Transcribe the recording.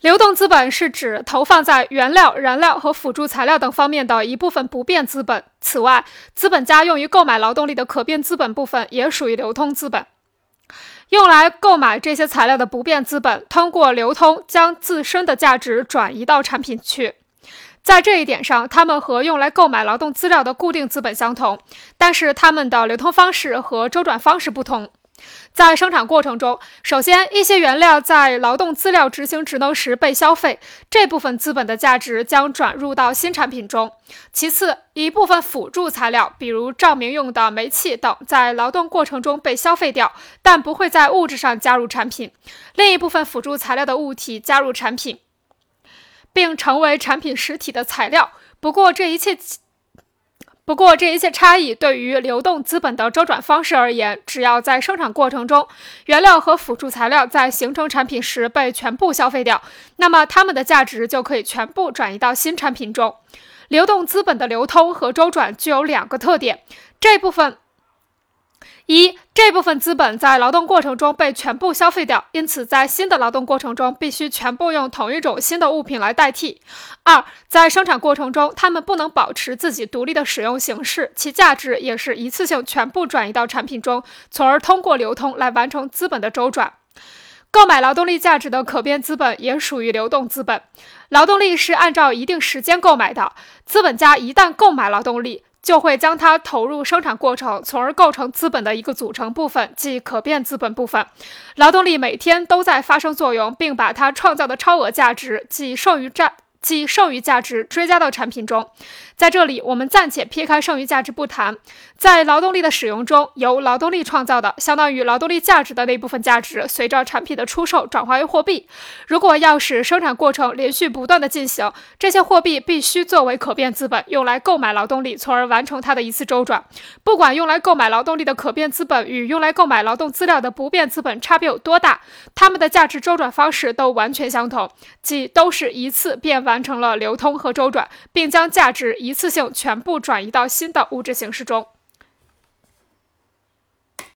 流动资本是指投放在原料、燃料和辅助材料等方面的一部分不变资本。此外，资本家用于购买劳动力的可变资本部分也属于流通资本。用来购买这些材料的不变资本，通过流通将自身的价值转移到产品去。在这一点上，它们和用来购买劳动资料的固定资本相同，但是它们的流通方式和周转方式不同。在生产过程中，首先一些原料在劳动资料执行职能时被消费，这部分资本的价值将转入到新产品中。其次，一部分辅助材料，比如照明用的煤气等，在劳动过程中被消费掉，但不会在物质上加入产品。另一部分辅助材料的物体加入产品，并成为产品实体的材料。不过，这一切。不过，这一切差异对于流动资本的周转方式而言，只要在生产过程中，原料和辅助材料在形成产品时被全部消费掉，那么它们的价值就可以全部转移到新产品中。流动资本的流通和周转具有两个特点，这部分。一这部分资本在劳动过程中被全部消费掉，因此在新的劳动过程中必须全部用同一种新的物品来代替。二在生产过程中，它们不能保持自己独立的使用形式，其价值也是一次性全部转移到产品中，从而通过流通来完成资本的周转。购买劳动力价值的可变资本也属于流动资本，劳动力是按照一定时间购买的，资本家一旦购买劳动力。就会将它投入生产过程，从而构成资本的一个组成部分，即可变资本部分。劳动力每天都在发生作用，并把它创造的超额价值，即剩余价。即剩余价值追加到产品中，在这里我们暂且撇开剩余价值不谈。在劳动力的使用中，由劳动力创造的相当于劳动力价值的那部分价值，随着产品的出售转化为货币。如果要使生产过程连续不断的进行，这些货币必须作为可变资本，用来购买劳动力，从而完成它的一次周转。不管用来购买劳动力的可变资本与用来购买劳动资料的不变资本差别有多大，它们的价值周转方式都完全相同，即都是一次变完。完成了流通和周转，并将价值一次性全部转移到新的物质形式中。